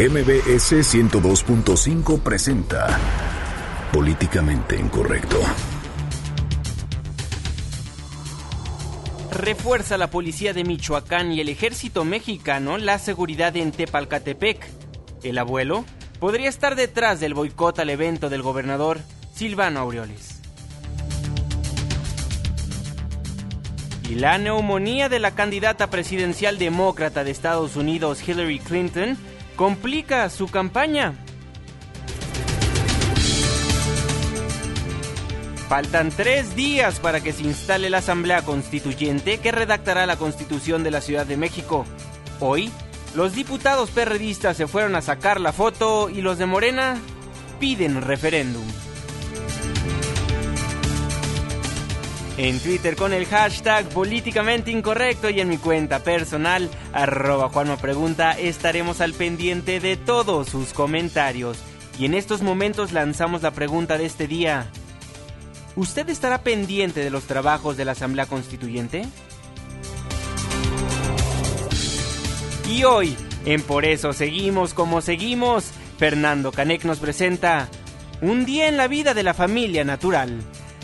MBS 102.5 presenta Políticamente Incorrecto. Refuerza la policía de Michoacán y el ejército mexicano la seguridad en Tepalcatepec. El abuelo podría estar detrás del boicot al evento del gobernador Silvano Aureoles. Y la neumonía de la candidata presidencial demócrata de Estados Unidos, Hillary Clinton, complica su campaña. Faltan tres días para que se instale la Asamblea Constituyente que redactará la Constitución de la Ciudad de México. Hoy, los diputados perredistas se fueron a sacar la foto y los de Morena piden referéndum. En Twitter con el hashtag políticamente incorrecto y en mi cuenta personal, arroba Juanma Pregunta, estaremos al pendiente de todos sus comentarios. Y en estos momentos lanzamos la pregunta de este día. ¿Usted estará pendiente de los trabajos de la Asamblea Constituyente? Y hoy, en Por eso seguimos como seguimos, Fernando Canek nos presenta Un día en la vida de la familia natural.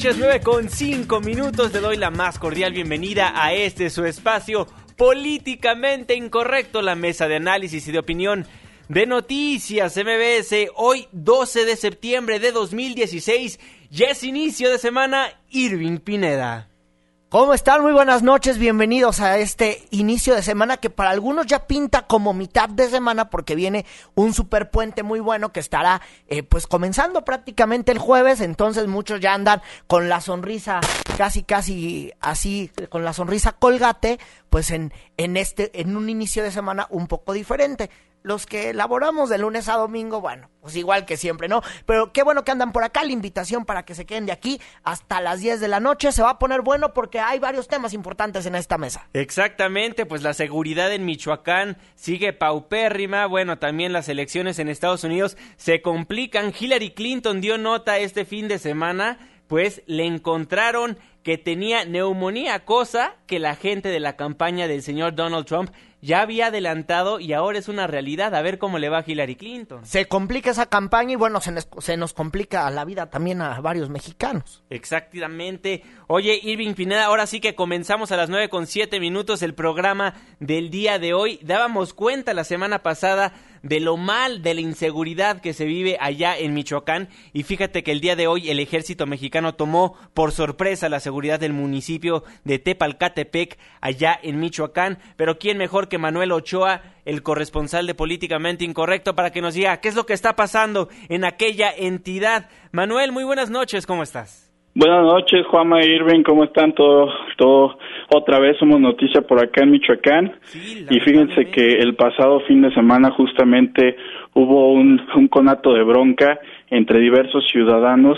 Noches, 9 con 5 minutos. Le doy la más cordial bienvenida a este su espacio políticamente incorrecto, la mesa de análisis y de opinión de noticias MBS. Hoy 12 de septiembre de 2016, ya es inicio de semana, Irving Pineda. ¿Cómo están? Muy buenas noches, bienvenidos a este inicio de semana que para algunos ya pinta como mitad de semana porque viene un superpuente muy bueno que estará eh, pues comenzando prácticamente el jueves, entonces muchos ya andan con la sonrisa casi casi así, con la sonrisa colgate, pues en, en este, en un inicio de semana un poco diferente los que laboramos de lunes a domingo, bueno, pues igual que siempre, ¿no? Pero qué bueno que andan por acá, la invitación para que se queden de aquí hasta las 10 de la noche, se va a poner bueno porque hay varios temas importantes en esta mesa. Exactamente, pues la seguridad en Michoacán sigue paupérrima, bueno, también las elecciones en Estados Unidos se complican, Hillary Clinton dio nota este fin de semana, pues le encontraron que tenía neumonía, cosa que la gente de la campaña del señor Donald Trump ya había adelantado y ahora es una realidad. A ver cómo le va a Hillary Clinton. Se complica esa campaña y bueno, se nos, se nos complica la vida también a varios mexicanos. Exactamente. Oye, Irving Pineda, ahora sí que comenzamos a las nueve con siete minutos el programa del día de hoy. Dábamos cuenta la semana pasada de lo mal, de la inseguridad que se vive allá en Michoacán. Y fíjate que el día de hoy el ejército mexicano tomó por sorpresa la seguridad del municipio de Tepalcatepec, allá en Michoacán. Pero ¿quién mejor que Manuel Ochoa, el corresponsal de Políticamente Incorrecto, para que nos diga qué es lo que está pasando en aquella entidad? Manuel, muy buenas noches, ¿cómo estás? Buenas noches, Juanma Irving, ¿cómo están todos? Todo, otra vez somos noticia por acá en Michoacán. Sí, y fíjense que el pasado fin de semana justamente hubo un, un conato de bronca entre diversos ciudadanos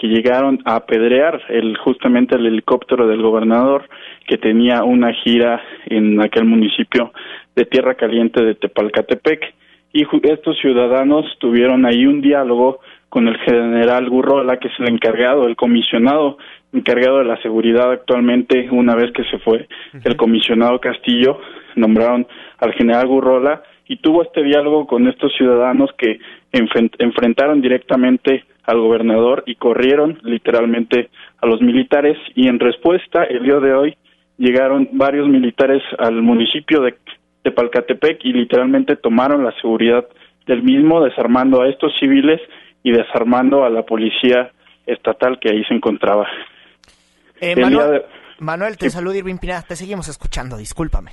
que llegaron a apedrear el justamente el helicóptero del gobernador que tenía una gira en aquel municipio de Tierra Caliente de Tepalcatepec. Y estos ciudadanos tuvieron ahí un diálogo con el general Gurrola, que es el encargado, el comisionado encargado de la seguridad actualmente, una vez que se fue el comisionado Castillo, nombraron al general Gurrola y tuvo este diálogo con estos ciudadanos que enfrentaron directamente al gobernador y corrieron literalmente a los militares y en respuesta el día de hoy llegaron varios militares al municipio de Tepalcatepec y literalmente tomaron la seguridad del mismo desarmando a estos civiles y desarmando a la policía estatal que ahí se encontraba. Eh, Manuel, de... Manuel, te saluda Irving Pineda, te seguimos escuchando, discúlpame.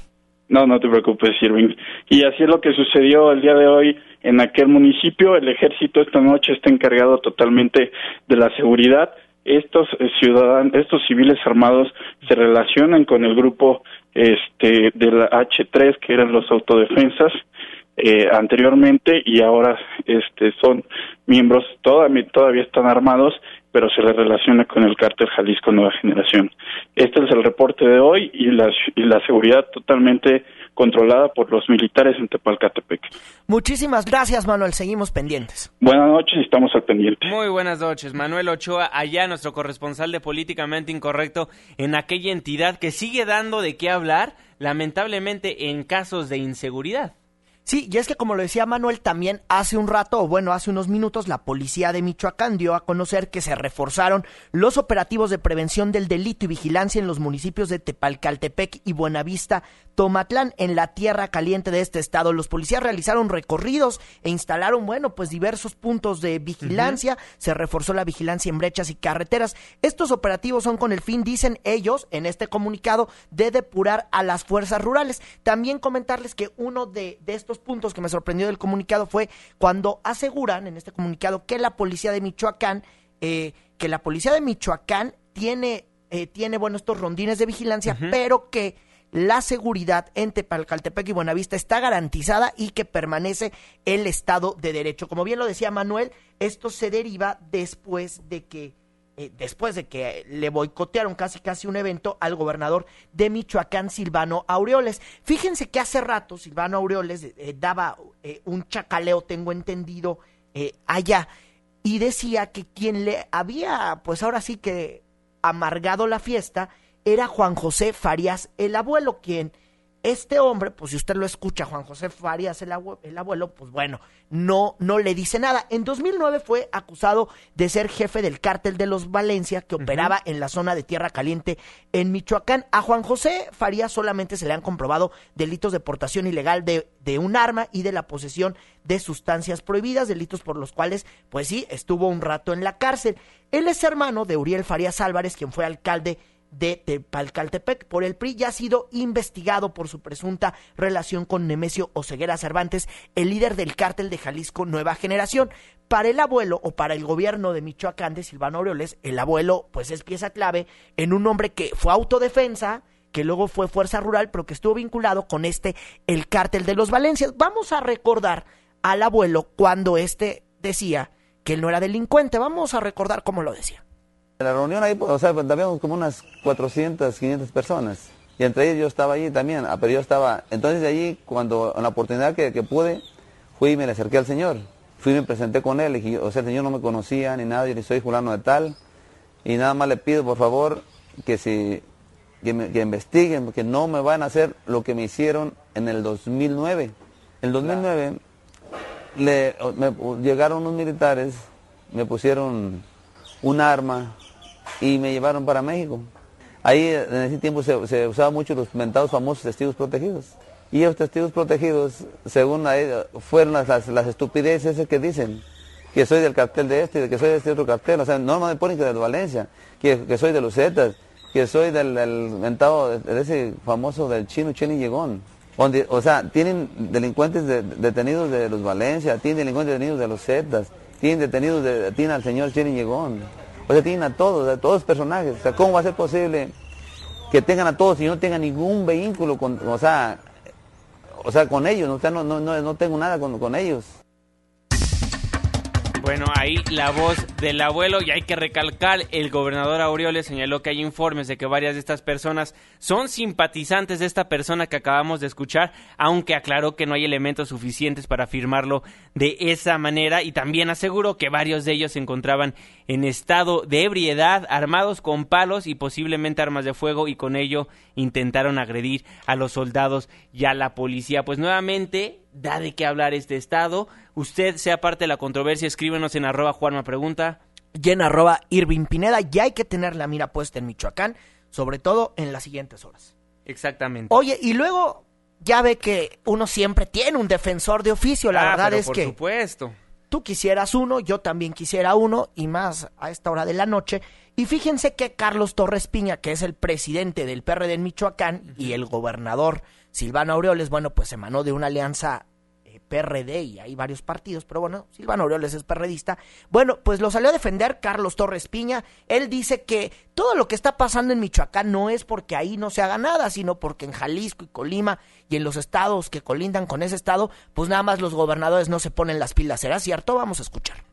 No, no te preocupes, Irving. Y así es lo que sucedió el día de hoy en aquel municipio. El ejército esta noche está encargado totalmente de la seguridad. Estos eh, ciudadanos, estos civiles armados se relacionan con el grupo este de la H3 que eran los autodefensas eh, anteriormente y ahora este son miembros todavía todavía están armados pero se les relaciona con el cártel Jalisco Nueva Generación. Este es el reporte de hoy y la, y la seguridad totalmente controlada por los militares en Tepalcatepec. Muchísimas gracias, Manuel. Seguimos pendientes. Buenas noches y estamos al pendiente. Muy buenas noches. Manuel Ochoa, allá nuestro corresponsal de Políticamente Incorrecto en aquella entidad que sigue dando de qué hablar, lamentablemente, en casos de inseguridad. Sí, y es que como lo decía Manuel, también hace un rato, o bueno, hace unos minutos, la policía de Michoacán dio a conocer que se reforzaron los operativos de prevención del delito y vigilancia en los municipios de Tepalcaltepec y Buenavista, Tomatlán, en la tierra caliente de este estado. Los policías realizaron recorridos e instalaron, bueno, pues diversos puntos de vigilancia. Se reforzó la vigilancia en brechas y carreteras. Estos operativos son con el fin, dicen ellos, en este comunicado, de depurar a las fuerzas rurales. También comentarles que uno de, de estos puntos que me sorprendió del comunicado fue cuando aseguran en este comunicado que la policía de Michoacán, eh, que la policía de Michoacán tiene, eh, tiene, bueno, estos rondines de vigilancia, pero que la seguridad en Tepalcaltepec y Buenavista está garantizada y que permanece el Estado de Derecho. Como bien lo decía Manuel, esto se deriva después de que eh, después de que le boicotearon casi casi un evento al gobernador de Michoacán, Silvano Aureoles. Fíjense que hace rato Silvano Aureoles eh, daba eh, un chacaleo, tengo entendido, allá, y decía que quien le había, pues ahora sí que amargado la fiesta, era Juan José Farías, el abuelo, quien este hombre, pues si usted lo escucha, Juan José Farías, el, abuelo, pues bueno, no, no le dice nada. En 2009 fue acusado de ser jefe del cártel de los Valencia que operaba en la zona de Tierra Caliente en Michoacán. A Juan José Farías solamente se le han comprobado delitos de portación ilegal de, de un arma y de la posesión de sustancias prohibidas, delitos por los cuales, pues sí, estuvo un rato en la cárcel. Él es hermano de Uriel Farías Álvarez, quien fue alcalde de Tepalcaltepec por el PRI ya ha sido investigado por su presunta relación con Nemesio Oseguera Cervantes, el líder del cártel de Jalisco Nueva Generación. Para el abuelo o para el gobierno de Michoacán de Silvano Aureoles, el abuelo pues es pieza clave en un hombre que fue autodefensa, que luego fue fuerza rural, pero que estuvo vinculado con este, el cártel de los Valencias. Vamos a recordar al abuelo cuando este decía que él no era delincuente. Vamos a recordar cómo lo decía. En la reunión ahí, o sea, habíamos como unas 400, 500 personas. Y entre ellos yo estaba allí también, ah, pero yo estaba, entonces de allí, cuando, en la oportunidad que, pude, fui y me le acerqué al Señor. Fui y me presenté con él, y, o sea, el Señor no me conocía ni nada, yo le soy fulano de tal. Y nada más le pido, por favor, que si, que, investiguen, que no me van a hacer lo que me hicieron en el 2009. En el 2009 le, llegaron unos militares, me pusieron un arma, y me llevaron para México. Ahí en ese tiempo se, se usaban mucho los mentados famosos testigos protegidos. Y esos testigos protegidos, según ahí, fueron las, las, estupideces que dicen, que soy del cartel de este, que soy de este otro cartel, o sea, no me ponen que de Valencia, que, que soy de los Zetas, que soy del, mentado, de, ese famoso del chino Llegón. Donde, o sea, tienen delincuentes detenidos de los Valencia, tienen delincuentes detenidos de los Zetas, tienen detenidos, de, al señor Cheni Llegón. O sea, tienen a todos, a todos los personajes. O sea, ¿cómo va a ser posible que tengan a todos y no tengan ningún vehículo con, o sea, o sea, con ellos? O sea, no, no, no, no tengo nada con, con ellos. Bueno, ahí la voz del abuelo y hay que recalcar, el gobernador Aureoles señaló que hay informes de que varias de estas personas son simpatizantes de esta persona que acabamos de escuchar, aunque aclaró que no hay elementos suficientes para afirmarlo de esa manera y también aseguró que varios de ellos se encontraban en estado de ebriedad, armados con palos y posiblemente armas de fuego y con ello intentaron agredir a los soldados y a la policía. Pues nuevamente da de qué hablar este estado. Usted sea parte de la controversia, escríbenos en arroba Juanma Pregunta. Y en arroba Irving Pineda, ya hay que tener la mira puesta en Michoacán, sobre todo en las siguientes horas. Exactamente. Oye, y luego ya ve que uno siempre tiene un defensor de oficio, la ah, verdad es que... Por supuesto. Tú quisieras uno, yo también quisiera uno, y más a esta hora de la noche. Y fíjense que Carlos Torres Piña, que es el presidente del PRD en Michoacán y el gobernador Silvano Aureoles, bueno, pues emanó de una alianza eh, PRD y hay varios partidos, pero bueno, Silvano Aureoles es perredista. Bueno, pues lo salió a defender Carlos Torres Piña. Él dice que todo lo que está pasando en Michoacán no es porque ahí no se haga nada, sino porque en Jalisco y Colima y en los estados que colindan con ese estado, pues nada más los gobernadores no se ponen las pilas. ¿Será cierto? Vamos a escuchar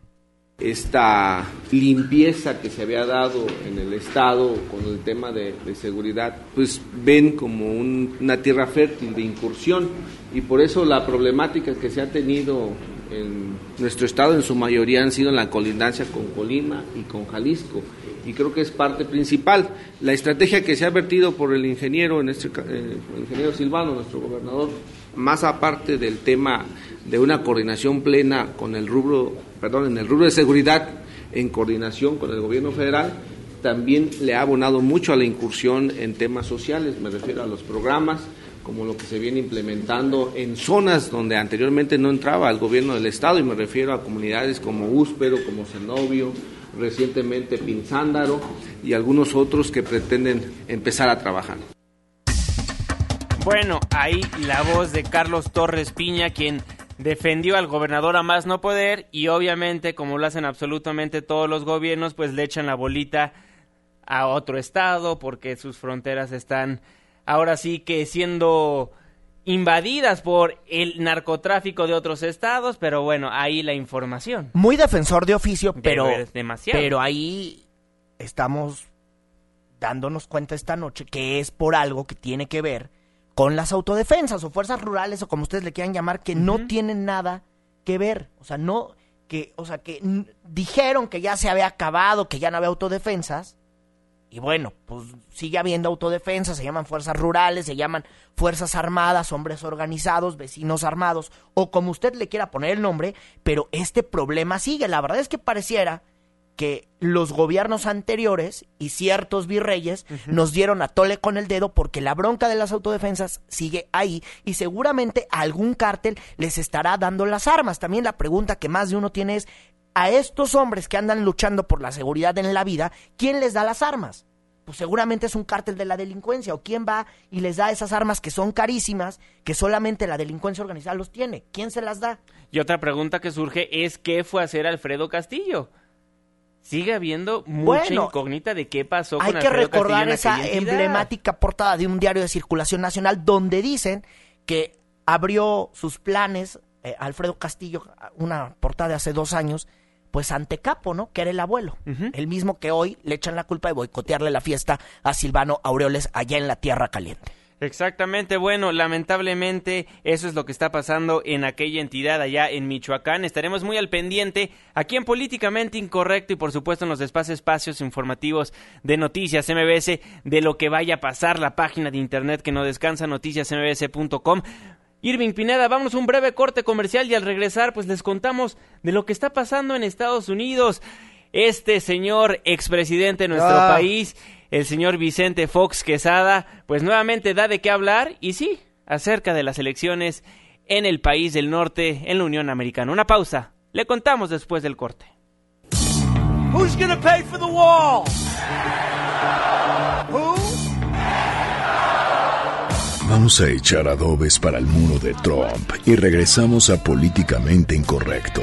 esta limpieza que se había dado en el Estado con el tema de, seguridad, pues ven como una tierra fértil de incursión y por eso la problemática que se ha tenido en nuestro Estado en su mayoría han sido en la colindancia con Colima y con Jalisco y creo que es parte principal. La estrategia que se ha vertido por el ingeniero, en este, eh, el ingeniero Silvano, nuestro gobernador, más aparte del tema de una coordinación plena con el rubro, perdón, en el rubro de seguridad, en coordinación con el gobierno federal, también le ha abonado mucho a la incursión en temas sociales, me refiero a los programas, como lo que se viene implementando en zonas donde anteriormente no entraba el gobierno del Estado, y me refiero a comunidades como Úspero, como Zenobio, recientemente Pinzándaro y algunos otros que pretenden empezar a trabajar. Bueno, ahí la voz de Carlos Torres Piña, quien defendió al gobernador a más no poder y obviamente, como lo hacen absolutamente todos los gobiernos, pues le echan la bolita a otro estado porque sus fronteras están ahora sí que siendo invadidas por el narcotráfico de otros estados, pero bueno, ahí la información. Muy defensor de oficio, pero demasiado. pero ahí estamos dándonos cuenta esta noche que es por algo que tiene que ver con las autodefensas o fuerzas rurales o como ustedes le quieran llamar que no tienen nada que ver, o sea, no que o sea, que dijeron que ya se había acabado, que ya no había autodefensas. Y bueno, pues sigue habiendo autodefensas, se llaman fuerzas rurales, se llaman fuerzas armadas, hombres organizados, vecinos armados, o como usted le quiera poner el nombre, pero este problema sigue. La verdad es que pareciera que los gobiernos anteriores y ciertos virreyes nos dieron a tole con el dedo porque la bronca de las autodefensas sigue ahí y seguramente algún cártel les estará dando las armas. También la pregunta que más de uno tiene es, a estos hombres que andan luchando por la seguridad en la vida, ¿quién les da las armas? Pues seguramente es un cártel de la delincuencia o quién va y les da esas armas que son carísimas, que solamente la delincuencia organizada los tiene. ¿Quién se las da? Y otra pregunta que surge es ¿qué fue a hacer Alfredo Castillo? Sigue habiendo mucha incógnita de qué pasó con Hay que recordar esa emblemática portada de un diario de circulación nacional donde dicen que abrió sus planes eh, Alfredo Castillo, una portada de hace dos años, pues ante Capo, ¿no? Que era el abuelo. El mismo que hoy le echan la culpa de boicotearle la fiesta a Silvano Aureoles allá en la Tierra Caliente. Exactamente, bueno, lamentablemente eso es lo que está pasando en aquella entidad allá en Michoacán. Estaremos muy al pendiente aquí en Políticamente Incorrecto y por supuesto en los espacios, espacios informativos de Noticias MBS de lo que vaya a pasar, la página de internet que no descansa, noticiasmbs.com. Irving Pineda, vamos a un breve corte comercial y al regresar pues les contamos de lo que está pasando en Estados Unidos. Este señor expresidente de nuestro ah. país el señor Vicente Fox Quesada, pues nuevamente da de qué hablar y sí, acerca de las elecciones en el país del norte, en la Unión Americana. Una pausa, le contamos después del corte. Vamos a echar adobes para el muro de Trump y regresamos a Políticamente Incorrecto.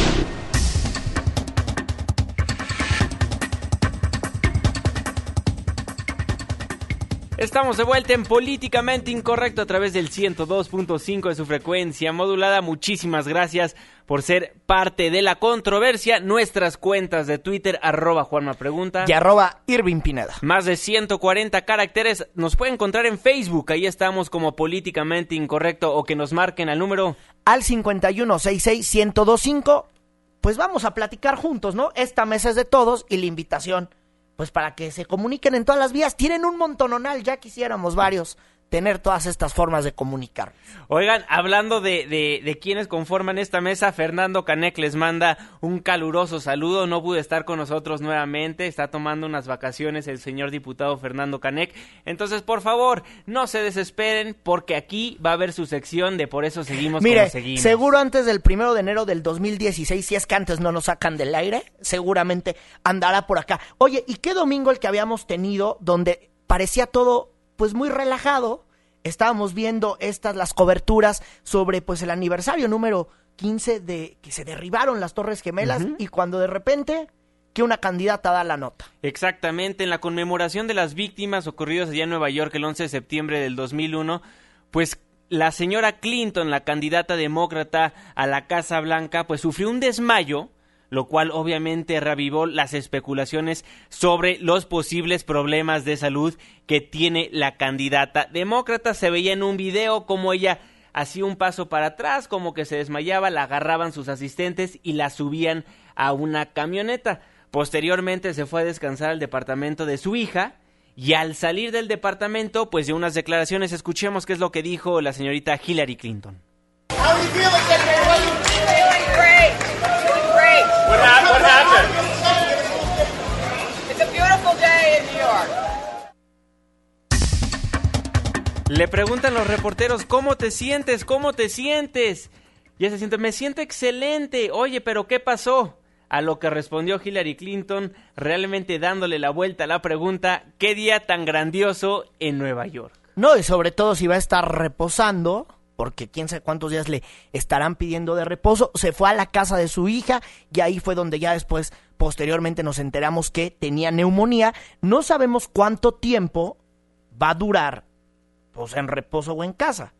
Estamos de vuelta en Políticamente Incorrecto a través del 102.5 de su frecuencia modulada. Muchísimas gracias por ser parte de la controversia. Nuestras cuentas de Twitter, arroba Juanma Pregunta. Y arroba Irving Pineda. Más de 140 caracteres. Nos pueden encontrar en Facebook. Ahí estamos como Políticamente Incorrecto o que nos marquen al número. Al 51661025. Pues vamos a platicar juntos, ¿no? Esta mesa es de todos y la invitación pues para que se comuniquen en todas las vías. Tienen un montononal, ya quisiéramos varios tener todas estas formas de comunicar. Oigan, hablando de, de, de, quienes conforman esta mesa, Fernando Canec les manda un caluroso saludo. No pude estar con nosotros nuevamente, está tomando unas vacaciones el señor diputado Fernando Canec. Entonces, por favor, no se desesperen, porque aquí va a haber su sección de por eso seguimos Mire, como seguimos. seguro antes del primero de enero del 2016, si es que antes no nos sacan del aire, seguramente andará por acá. Oye, ¿y qué domingo el que habíamos tenido donde parecía todo pues muy relajado. Estábamos viendo estas las coberturas sobre pues el aniversario número 15 de que se derribaron las Torres Gemelas y cuando de repente que una candidata da la nota. Exactamente, en la conmemoración de las víctimas ocurridas allá en Nueva York el 11 de septiembre del 2001, pues la señora Clinton, la candidata demócrata a la Casa Blanca, pues sufrió un desmayo lo cual obviamente revivó las especulaciones sobre los posibles problemas de salud que tiene la candidata demócrata. Se veía en un video como ella hacía un paso para atrás, como que se desmayaba, la agarraban sus asistentes y la subían a una camioneta. Posteriormente se fue a descansar al departamento de su hija y al salir del departamento, pues de unas declaraciones, escuchemos qué es lo que dijo la señorita Hillary Clinton. Le preguntan los reporteros, ¿cómo te sientes? ¿Cómo te sientes? Y se siente, me siento excelente. Oye, pero ¿qué pasó? A lo que respondió Hillary Clinton, realmente dándole la vuelta a la pregunta, ¿qué día tan grandioso en Nueva York? No, y sobre todo si va a estar reposando, porque quién sabe cuántos días le estarán pidiendo de reposo. Se fue a la casa de su hija y ahí fue donde ya después, posteriormente, nos enteramos que tenía neumonía. No sabemos cuánto tiempo va a durar pues en reposo o en casa.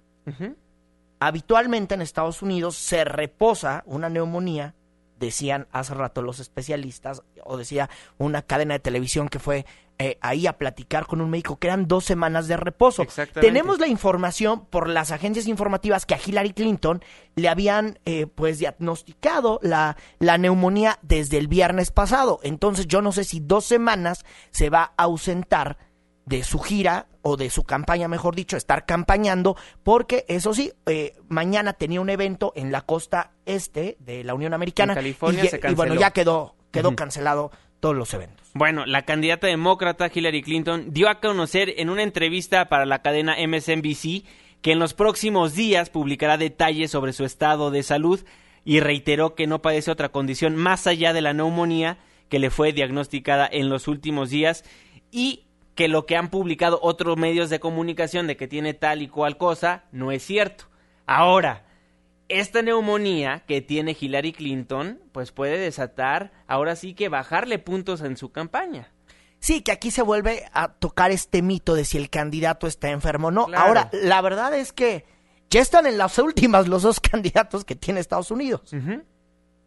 Habitualmente en Estados Unidos se reposa una neumonía, decían hace rato los especialistas, o decía una cadena de televisión que fue eh, ahí a platicar con un médico, que eran dos semanas de reposo. Tenemos la información por las agencias informativas que a Hillary Clinton le habían eh, pues diagnosticado la, la neumonía desde el viernes pasado. Entonces yo no sé si dos semanas se va a ausentar de su gira o de su campaña, mejor dicho, estar campañando, porque eso sí, eh, mañana tenía un evento en la costa este de la Unión Americana. California y, bueno, ya quedó, quedó cancelado todos los eventos. Bueno, la candidata demócrata Hillary Clinton dio a conocer en una entrevista para la cadena MSNBC que en los próximos días publicará detalles sobre su estado de salud y reiteró que no padece otra condición más allá de la neumonía que le fue diagnosticada en los últimos días y que lo que han publicado otros medios de comunicación de que tiene tal y cual cosa no es cierto. Ahora, esta neumonía que tiene Hillary Clinton, pues puede desatar, ahora sí que bajarle puntos en su campaña. Sí, que aquí se vuelve a tocar este mito de si el candidato está enfermo o no. Ahora, la verdad es que ya están en las últimas los dos candidatos que tiene Estados Unidos.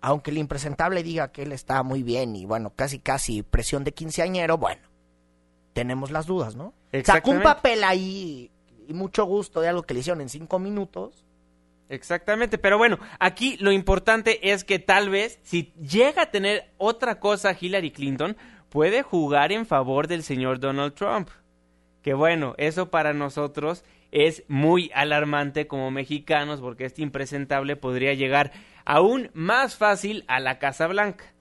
Aunque el impresentable diga que él está muy bien y bueno, casi casi presión de quinceañero, bueno tenemos las dudas, ¿no? Sacó un papel ahí y mucho gusto de algo que le hicieron en cinco minutos. Exactamente, pero bueno, aquí lo importante es que tal vez si llega a tener otra cosa Hillary Clinton, puede jugar en favor del señor Donald Trump. Que bueno, eso para nosotros es muy alarmante como mexicanos porque este impresentable podría llegar aún más fácil a la Casa Blanca.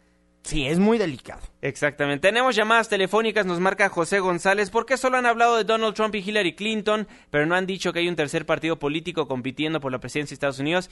Sí, es muy delicado. Exactamente. Tenemos llamadas telefónicas, nos marca José González. ¿Por qué solo han hablado de Donald Trump y Hillary Clinton, pero no han dicho que hay un tercer partido político compitiendo por la presidencia de Estados Unidos?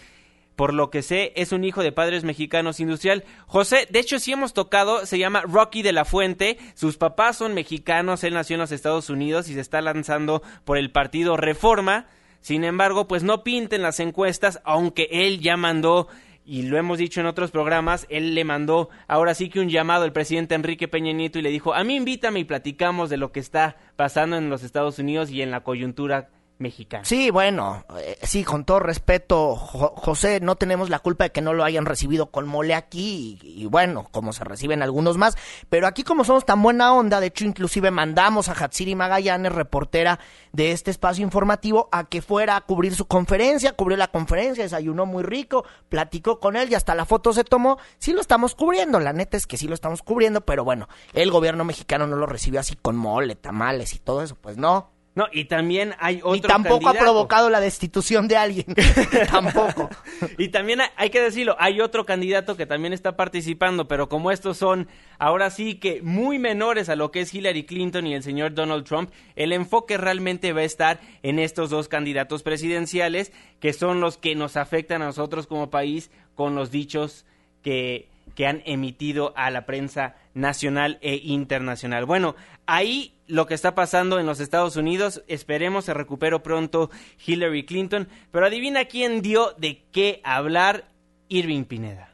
Por lo que sé, es un hijo de padres mexicanos industrial. José, de hecho sí hemos tocado, se llama Rocky de la Fuente. Sus papás son mexicanos, él nació en los Estados Unidos y se está lanzando por el partido Reforma. Sin embargo, pues no pinten las encuestas, aunque él ya mandó y lo hemos dicho en otros programas, él le mandó ahora sí que un llamado al presidente Enrique Peña Nieto y le dijo, a mí invítame y platicamos de lo que está pasando en los Estados Unidos y en la coyuntura mexicana. Sí, bueno, eh, sí, con todo respeto, José, no tenemos la culpa de que no lo hayan recibido con mole aquí y, bueno, como se reciben algunos más, pero aquí como somos tan buena onda, de hecho inclusive mandamos a Hatsiri Magallanes, reportera de este espacio informativo, a que fuera a cubrir su conferencia, cubrió la conferencia, desayunó muy rico, platicó con él y hasta la foto se tomó, sí lo estamos cubriendo, la neta es que sí lo estamos cubriendo, pero bueno, el gobierno mexicano no lo recibió así con mole, tamales y todo eso, pues no. No, y también hay otro Y tampoco ha provocado la destitución de alguien. tampoco. Y también hay- hay que decirlo, hay otro candidato que también está participando, pero como estos son ahora sí que muy menores a lo que es Hillary Clinton y el señor Donald Trump, el enfoque realmente va a estar en estos dos candidatos presidenciales, que son los que nos afectan a nosotros como país con los dichos que, que han emitido a la prensa nacional e internacional. Bueno, ahí lo que está pasando en los Estados Unidos, esperemos se recupere pronto Hillary Clinton, pero adivina quién dio de qué hablar Irving Pineda.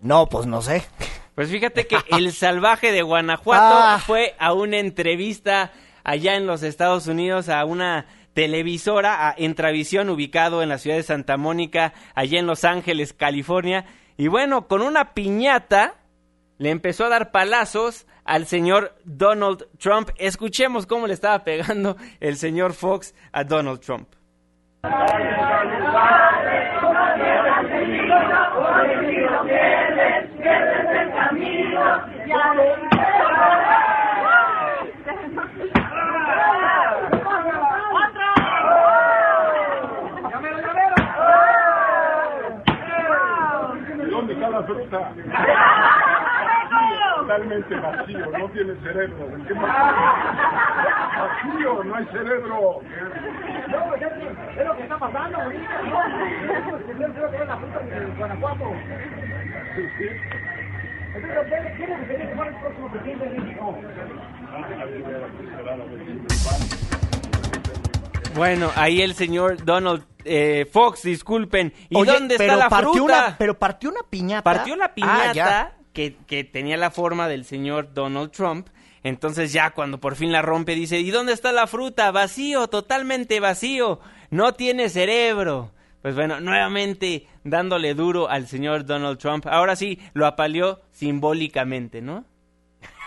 No, pues no sé. Pues fíjate que el salvaje de Guanajuato Ah. fue a una entrevista allá en los Estados Unidos a una televisora, a Entravisión, ubicado en la ciudad de Santa Mónica, allá en Los Ángeles, California. Y bueno, con una piñata le empezó a dar palazos al señor Donald Trump. Escuchemos cómo le estaba pegando el señor Fox a Donald Trump. ¿Dónde está la fruta? Totalmente vacío, no tiene cerebro. ¿En qué más? Vacío, no hay cerebro. Es lo que está pasando ahorita, ¿no? Creo que es la fruta de Guanajuato. Entonces, ¿quién es el que fue el próximo presidente de México? Bueno, ahí el señor Donald eh, Fox, disculpen. ¿Y Oye, dónde está pero la partió fruta? Una, pero partió una piñata. Partió la Ah, piñata ya. Que, que tenía la forma del señor Donald Trump. Entonces ya cuando por fin la rompe dice, ¿y dónde está la fruta? Vacío, totalmente vacío. No tiene cerebro. Pues bueno, nuevamente dándole duro al señor Donald Trump. Ahora sí, lo apaleó simbólicamente, ¿no?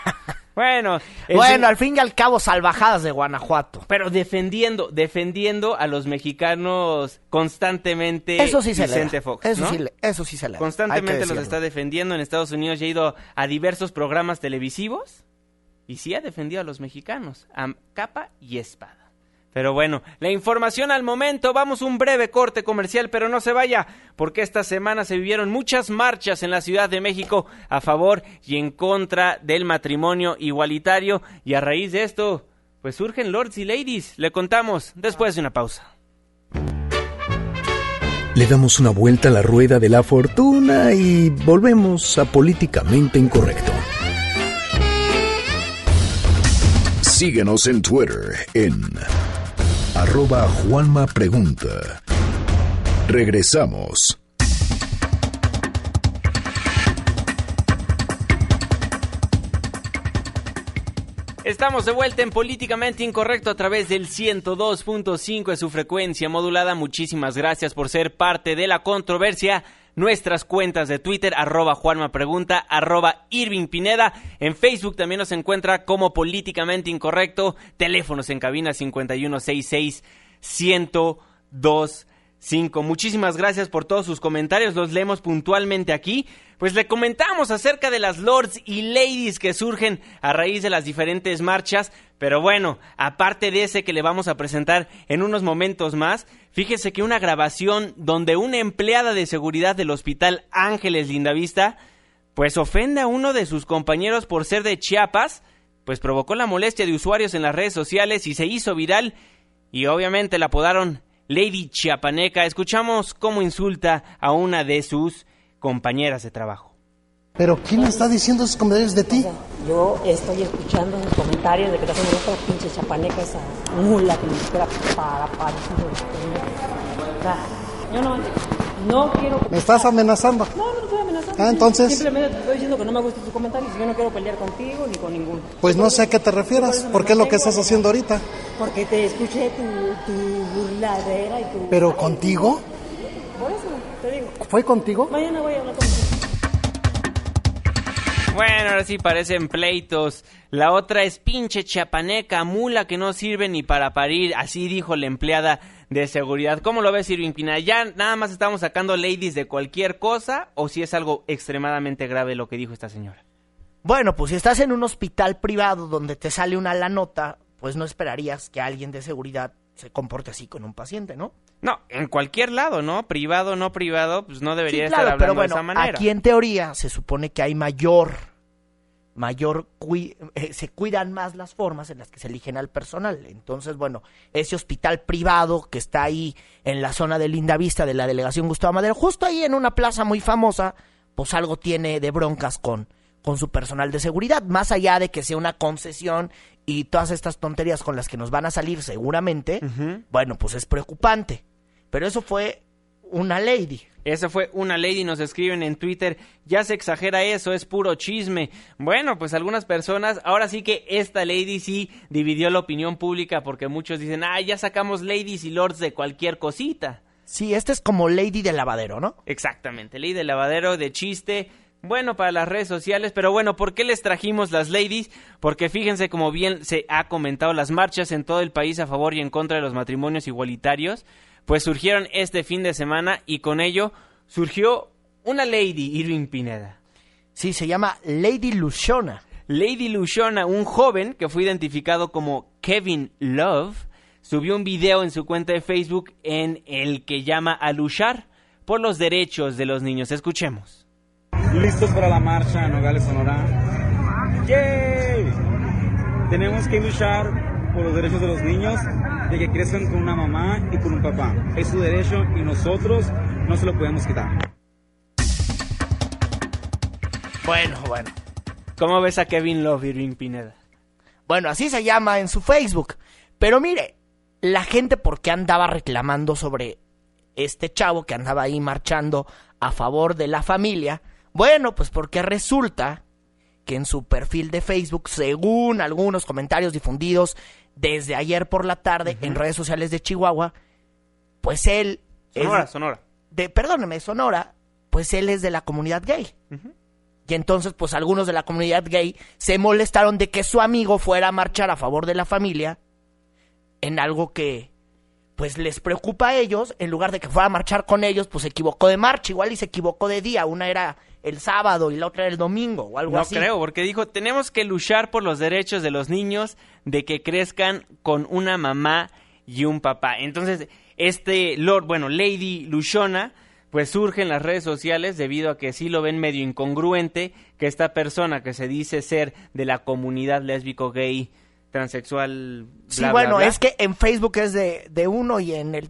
bueno, Bueno, al fin y al cabo, salvajadas de Guanajuato. pero defendiendo, defendiendo a los mexicanos constantemente. Eso sí se le da. Fox, Eso ¿no? sí, eso sí se le da. Constantemente los está defendiendo. En Estados Unidos ya ha ido a diversos programas televisivos y sí ha defendido a los mexicanos a capa y espada. Pero bueno, la información al momento, vamos un breve corte comercial, pero no se vaya, porque esta semana se vivieron muchas marchas en la Ciudad de México a favor y en contra del matrimonio igualitario y a raíz de esto, pues surgen lords y ladies, le contamos después de una pausa. Le damos una vuelta a la rueda de la fortuna y volvemos a políticamente incorrecto. Síguenos en Twitter en arroba Juanma Pregunta. Regresamos. Estamos de vuelta en Políticamente Incorrecto a través del 102.5 de su frecuencia modulada. Muchísimas gracias por ser parte de la controversia. Nuestras cuentas de Twitter, arroba Juanma Pregunta, arroba Irving Pineda. En Facebook también nos encuentra como Políticamente Incorrecto. Teléfonos en cabina 5166 1025. Muchísimas gracias por todos sus comentarios, los leemos puntualmente aquí. Pues le comentamos acerca de las lords y ladies que surgen a raíz de las diferentes marchas. Pero bueno, aparte de ese que le vamos a presentar en unos momentos más, fíjese que una grabación donde una empleada de seguridad del hospital Ángeles Lindavista, pues ofende a uno de sus compañeros por ser de Chiapas, pues provocó la molestia de usuarios en las redes sociales y se hizo viral y obviamente la apodaron Lady Chiapaneca. Escuchamos cómo insulta a una de sus compañeras de trabajo. Pero ¿quién está diciendo esos comentarios de ti? Yo estoy escuchando los comentarios de que te hacen esta pinche chapaneca, esa mula que ni siquiera para sea, yo no, no quiero... ¿Me estás amenazando? No, no estoy amenazando. Ah, entonces- Simplemente te estoy diciendo que no me gustan tus comentarios y yo no quiero pelear contigo ni con ninguno. Pues no sé a qué te refieras, porque es lo que estás haciendo ahorita. Porque te escuché tu, tu burladera y tu... ¿Pero contigo? Por eso te digo. ¿Fue contigo? Mañana voy a hablar contigo. Bueno, ahora sí parecen pleitos. La otra es pinche chapaneca, mula que no sirve ni para parir. Así dijo la empleada de seguridad. ¿Cómo lo ves, Irving Pina? ¿Ya nada más estamos sacando ladies de cualquier cosa o si es algo extremadamente grave lo que dijo esta señora? Bueno, pues si estás en un hospital privado donde te sale una la nota, pues no esperarías que alguien de seguridad se comporte así con un paciente, ¿no? No, en cualquier lado, ¿no? Privado, no privado, pues no debería Sí, estar claro, hablando pero bueno, de esa manera. aquí en teoría se supone que hay mayor, mayor, cui- eh, se cuidan más las formas en las que se eligen al personal. Entonces, bueno, ese hospital privado que está ahí en la zona de Linda Vista de la delegación Gustavo Madero, justo ahí en una plaza muy famosa, pues algo tiene de broncas con, con su personal de seguridad, más allá de que sea una concesión y todas estas tonterías con las que nos van a salir seguramente, bueno, pues es preocupante. Pero eso fue una lady. Esa fue una lady, nos escriben en Twitter, ya se exagera eso, es puro chisme. Bueno, pues algunas personas, ahora sí que esta lady sí dividió la opinión pública porque muchos dicen, ah, ya sacamos ladies y lords de cualquier cosita. Sí, este es como lady de lavadero, ¿no? Exactamente, ley de lavadero, de chiste, bueno para las redes sociales, pero bueno, ¿por qué les trajimos las ladies? Porque fíjense como bien se ha comentado las marchas en todo el país a favor y en contra de los matrimonios igualitarios, pues surgieron este fin de semana y con ello surgió una lady, Irving Pineda. Sí, se llama Lady Luciana. Lady Luciana, un joven que fue identificado como Kevin Love, subió un video en su cuenta de Facebook en el que llama a luchar por los derechos de los niños. Escuchemos. Listos para la marcha en Nogales, Sonora. ¡Yay! Tenemos que luchar por los derechos de los niños, de que crezcan con una mamá y con un papá. Es su derecho y nosotros no se lo podemos quitar. Bueno, bueno. ¿Cómo ves a Kevin Love, Irving Pineda? Bueno, así se llama en su Facebook. Pero mire, la gente por qué andaba reclamando sobre este chavo que andaba ahí marchando a favor de la familia. Bueno, pues porque resulta que en su perfil de Facebook, según algunos comentarios difundidos desde ayer por la tarde en redes sociales de Chihuahua, pues él Sonora, es Sonora. de, perdóneme, Sonora, pues él es de la comunidad gay. Y entonces, pues algunos de la comunidad gay se molestaron de que su amigo fuera a marchar a favor de la familia en algo que, pues les preocupa a ellos. En lugar de que fuera a marchar con ellos, pues se equivocó de marcha, igual y se equivocó de día. Una era el sábado y la otra el domingo o algo No así. creo, porque dijo, tenemos que luchar por los derechos de los niños de que crezcan con una mamá y un papá. Entonces, este Lord, bueno, Lady Lushona, pues surge en las redes sociales debido a que sí lo ven medio incongruente que esta persona que se dice ser de la comunidad lésbico, gay, transexual, Sí, bla, bla, bueno, bla. es que en Facebook es de, de uno y en el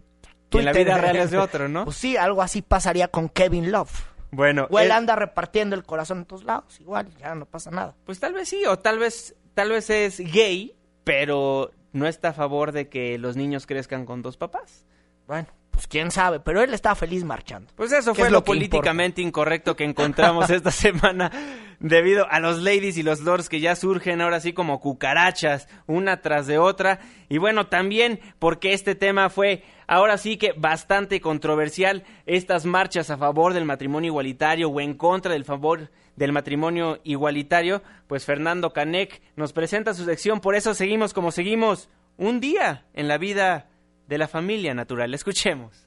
Y en la Twitter vida real es de otro, ¿no? Pues sí, algo así pasaría con Kevin Love. Bueno, O él él- anda repartiendo el corazón en todos lados, igual, ya no pasa nada. Pues tal vez sí, o tal vez, tal vez es gay, pero no está a favor de que los niños crezcan con dos papás. Bueno, pues quién sabe, pero él estaba feliz marchando. Pues eso ¿Qué fue es lo, políticamente incorrecto que encontramos esta semana debido a los ladies y los lords que ya surgen ahora sí como cucarachas, una tras de otra. Y bueno, también porque este tema fue ahora sí que bastante controversial, estas marchas a favor del matrimonio igualitario o en contra del favor del matrimonio igualitario, pues Fernando Canek nos presenta su sección, por eso seguimos como seguimos, un día en la vida de la familia natural. Escuchemos.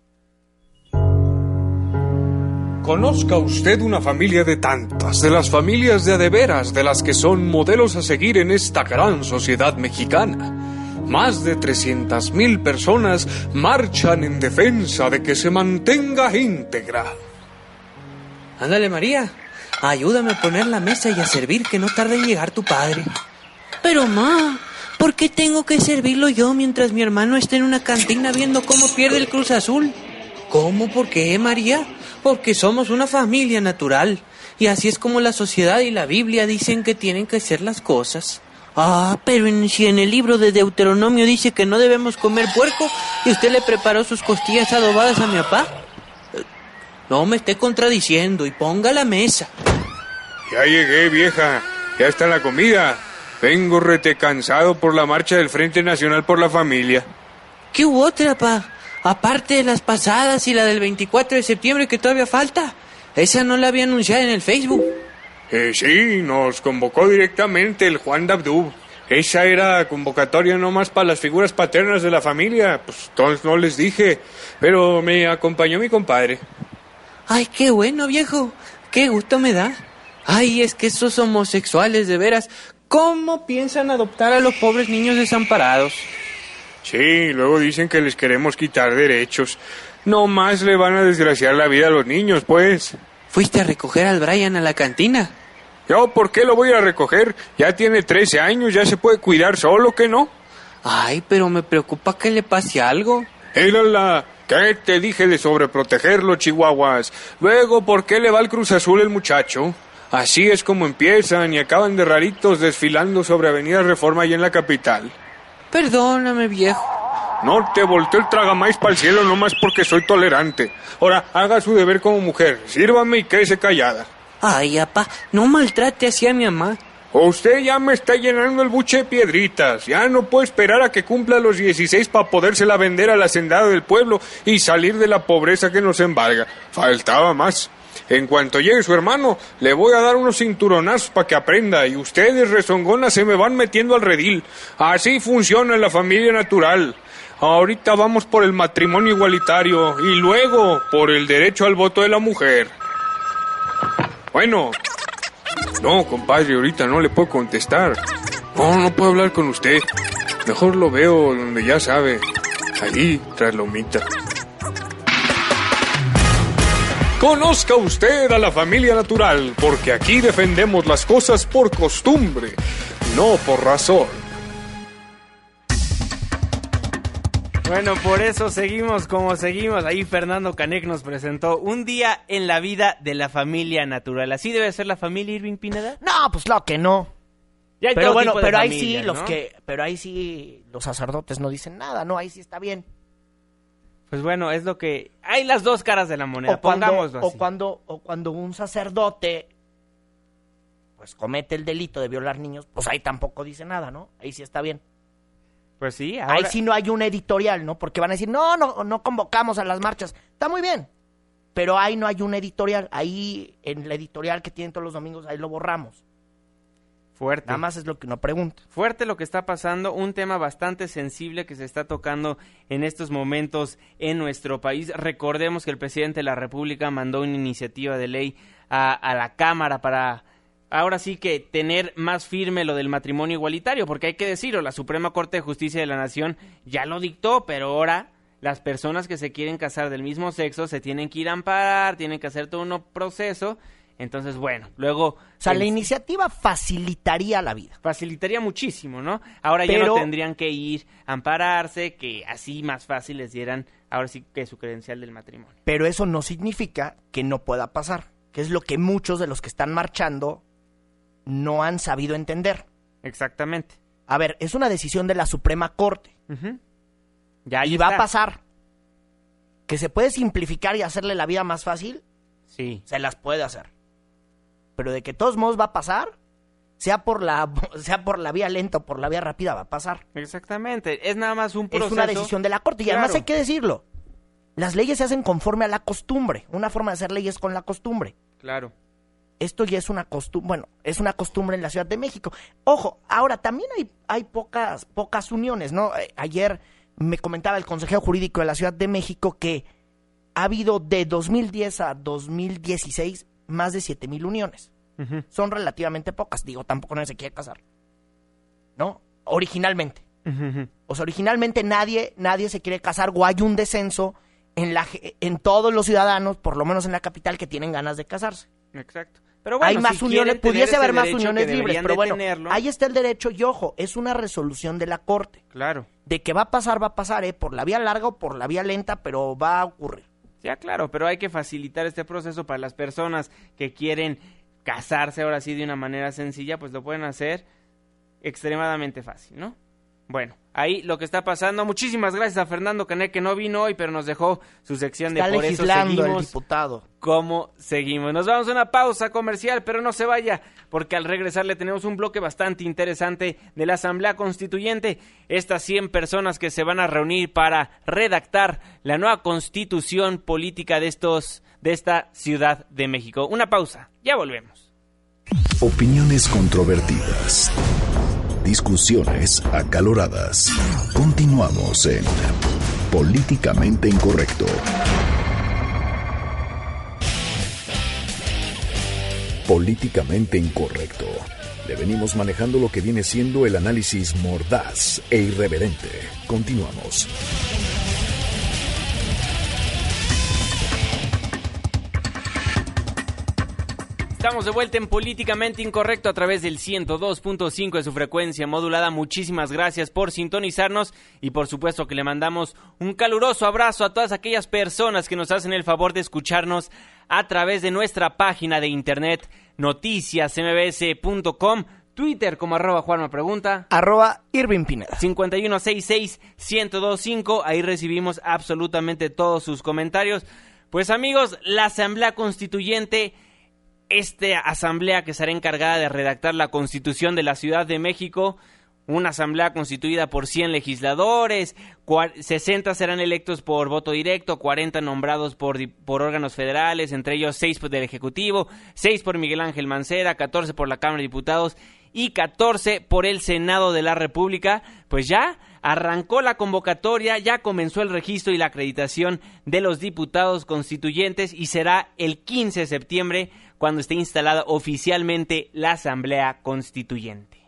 Conozca usted una familia de tantas, de las familias de adeveras, de las que son modelos a seguir en esta gran sociedad mexicana. Más de 300.000 personas marchan en defensa de que se mantenga íntegra. Ándale, María. Ayúdame a poner la mesa y a servir, que no tarde en llegar tu padre. Pero, ma, ¿por qué tengo que servirlo yo mientras mi hermano está en una cantina viendo cómo pierde el Cruz Azul? ¿Cómo? ¿Por qué, María? Porque somos una familia natural. Y así es como la sociedad y la Biblia dicen que tienen que ser las cosas. Ah, pero si en el libro de Deuteronomio dice que no debemos comer puerco y usted le preparó sus costillas adobadas a mi papá. No me esté contradiciendo y ponga la mesa. Ya llegué, vieja. Ya está la comida. Vengo rete cansado por la marcha del Frente Nacional por la Familia. ¿Qué hubo otra, pa? Aparte de las pasadas y la del 24 de septiembre que todavía falta. Esa no la había anunciado en el Facebook. Eh, sí, nos convocó directamente el Juan Dabdub. Esa era convocatoria nomás para las figuras paternas de la familia. Pues entonces no les dije. Pero me acompañó mi compadre. Ay, qué bueno, viejo. Qué gusto me da. Ay, es que esos homosexuales, de veras, ¿Cómo piensan adoptar a los pobres niños desamparados? Sí, luego dicen que les queremos quitar derechos. No más le van a desgraciar la vida a los niños, pues. ¿Fuiste a recoger al Brian a la cantina? ¿Yo por qué lo voy a recoger? Ya tiene 13 años, ya se puede cuidar solo, ¿que no? Ay, pero me preocupa que le pase algo. la... ¿Qué te dije de sobreprotegerlo, chihuahuas? Luego, ¿por qué le va al Cruz Azul el muchacho? Así es como empiezan y acaban de raritos desfilando sobre Avenida Reforma y en la capital. Perdóname, viejo. No te volteo el tragamais para el cielo nomás porque soy tolerante. Ahora, haga su deber como mujer. Sírvame y quédese callada. Ay, apá, no maltrate así a mi mamá. Usted ya me está llenando el buche de piedritas. Ya no puedo esperar a que cumpla los 16 para podérsela vender al hacendado del pueblo y salir de la pobreza que nos embarga. Faltaba más. En cuanto llegue su hermano, le voy a dar unos cinturonazos para que aprenda y ustedes, rezongonas, se me van metiendo al redil. Así funciona la familia natural. Ahorita vamos por el matrimonio igualitario y luego por el derecho al voto de la mujer. Bueno. No, compadre, ahorita no le puedo contestar. No, no puedo hablar con usted. Mejor lo veo donde ya sabe. Allí, tras la humita. Conozca usted a la familia natural, porque aquí defendemos las cosas por costumbre, no por razón. Bueno, por eso seguimos como seguimos. Ahí Fernando Canek nos presentó un día en la vida de la familia natural. ¿Así debe ser la familia Irving Pineda? No, pues claro que no. Ya hay pero todo bueno, tipo de pero ahí sí los que, pero ahí sí los sacerdotes no dicen nada, no, ahí sí está bien. Pues bueno, es lo que... Hay las dos caras de la moneda, O cuando, pongámoslo o así. cuando, o cuando un sacerdote pues comete el delito de violar niños, pues ahí tampoco dice nada, ¿no? Ahí sí está bien. Pues sí, Ahí ahora... sí no hay un editorial, ¿no? Porque van a decir, no, no, no convocamos a las marchas. Está muy bien. Pero ahí no hay un editorial. Ahí, en el editorial que tienen todos los domingos, ahí lo borramos. Fuerte. Nada más es lo que uno pregunta. Fuerte lo que está pasando, un tema bastante sensible que se está tocando en estos momentos en nuestro país. Recordemos que el presidente de la República mandó una iniciativa de ley a, a la Cámara para ahora sí que tener más firme lo del matrimonio igualitario, porque hay que decirlo, la Suprema Corte de Justicia de la Nación ya lo dictó, pero ahora las personas que se quieren casar del mismo sexo se tienen que ir a amparar, tienen que hacer todo un proceso. Entonces, bueno, luego... O sea, la iniciativa facilitaría la vida. facilitaría muchísimo, ¿no? Ahora ya no tendrían que ir a ampararse, que así más fácil les dieran ahora sí que su credencial del matrimonio. Pero eso no significa que no pueda pasar, que es lo que muchos de los que están marchando no han sabido entender. Exactamente. A ver, es una decisión de la Suprema Corte. Ya y va a pasar. Que se puede simplificar y hacerle la vida más fácil, Sí. se las puede hacer. Pero de que todos modos va a pasar, sea por la sea por la vía lenta o por la vía rápida, va a pasar. Exactamente. Es nada más un proceso. Es una decisión de la Corte. Y además hay que decirlo. Las leyes se hacen conforme a la costumbre. Una forma de hacer leyes con la costumbre. Claro. Esto ya es una costumbre, bueno, es una costumbre en la Ciudad de México. Ojo, ahora también hay, hay pocas, pocas uniones, ¿no? Eh, Ayer me comentaba el consejero jurídico de la Ciudad de México que ha habido de 2010 a 2016 más de 7 mil uniones. Ujú. Son relativamente pocas, digo, tampoco nadie se quiere casar. ¿No? Originalmente. O sea, originalmente nadie, nadie se quiere casar o hay un descenso en, la, en todos los ciudadanos, por lo menos en la capital, que tienen ganas de casarse. Exacto. Pero bueno, hay más si uniones, pudiese ese haber más uniones libres, pero bueno, tenerlo, ahí está el derecho y ojo, es una resolución de la Corte. Claro. De que va a pasar, va a pasar, ¿eh? Por la vía larga o por la vía lenta, pero va a ocurrir. Ya, claro, pero hay que facilitar este proceso para las personas que quieren casarse ahora sí de una manera sencilla, pues lo pueden hacer extremadamente fácil, ¿no? Bueno, ahí lo que está pasando. Muchísimas gracias a Fernando Canet que no vino hoy, pero nos dejó su sección de Por eso legislando el seguimos diputado. cómo seguimos. Nos vamos a una pausa comercial, pero no se vaya, porque al regresar le tenemos un bloque bastante interesante de la Asamblea Constituyente. Estas 100 personas que se van a reunir para redactar la nueva constitución política de estos de esta Ciudad de México. Una pausa, ya volvemos. Opiniones controvertidas. Discusiones acaloradas. Continuamos en Políticamente Incorrecto. Políticamente Incorrecto. Le venimos manejando lo que viene siendo el análisis mordaz e irreverente. Continuamos. Estamos de vuelta en Políticamente Incorrecto a través del 102.5 de su frecuencia modulada. Muchísimas gracias por sintonizarnos y por supuesto que le mandamos un caluroso abrazo a todas aquellas personas que nos hacen el favor de escucharnos a través de nuestra página de internet noticiasmbs.com. Twitter como arroba Juanma Pregunta. Arroba Irving Pineda. 5166-1025. Ahí recibimos absolutamente todos sus comentarios. Pues amigos, la Asamblea Constituyente esta asamblea que será encargada de redactar la constitución de la Ciudad de México, una asamblea constituida por 100 legisladores, 60 serán electos por voto directo, 40 nombrados por, por órganos federales, entre ellos 6 del Ejecutivo, 6 por Miguel Ángel Mancera, 14 por la Cámara de Diputados y 14 por el Senado de la República, pues ya arrancó la convocatoria, ya comenzó el registro y la acreditación de los diputados constituyentes y será el 15 de septiembre cuando esté instalada oficialmente la Asamblea Constituyente.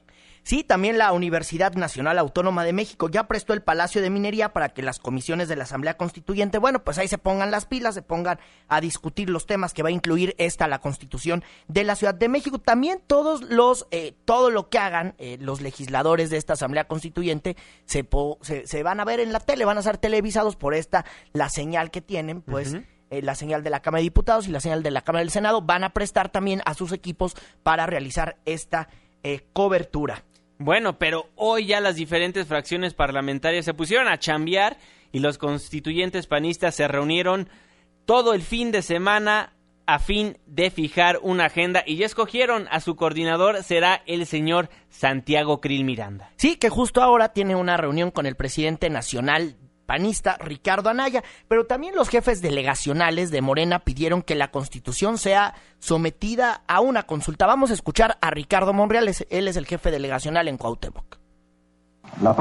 Sí, también la Universidad Nacional Autónoma de México ya prestó el Palacio de Minería para que las comisiones de la Asamblea Constituyente, bueno, pues ahí se pongan las pilas, se pongan a discutir los temas que va a incluir esta la Constitución de la Ciudad de México. También todos los, eh, todo lo que hagan eh, los legisladores de esta Asamblea Constituyente se, se, van a ver en la tele, van a ser televisados por esta la señal que tienen, pues. Eh, la señal de la Cámara de Diputados y la señal de la Cámara del Senado van a prestar también a sus equipos para realizar esta eh, cobertura. Bueno, pero hoy ya las diferentes fracciones parlamentarias se pusieron a chambear y los constituyentes panistas se reunieron todo el fin de semana a fin de fijar una agenda y ya escogieron a su coordinador, será el señor Santiago Krill Miranda. Sí, que justo ahora tiene una reunión con el presidente nacional panista Ricardo Anaya, pero también los jefes delegacionales de Morena pidieron que la constitución sea sometida a una consulta. Vamos a escuchar a Ricardo Monreal, él es el jefe delegacional en Cuauhtémoc. La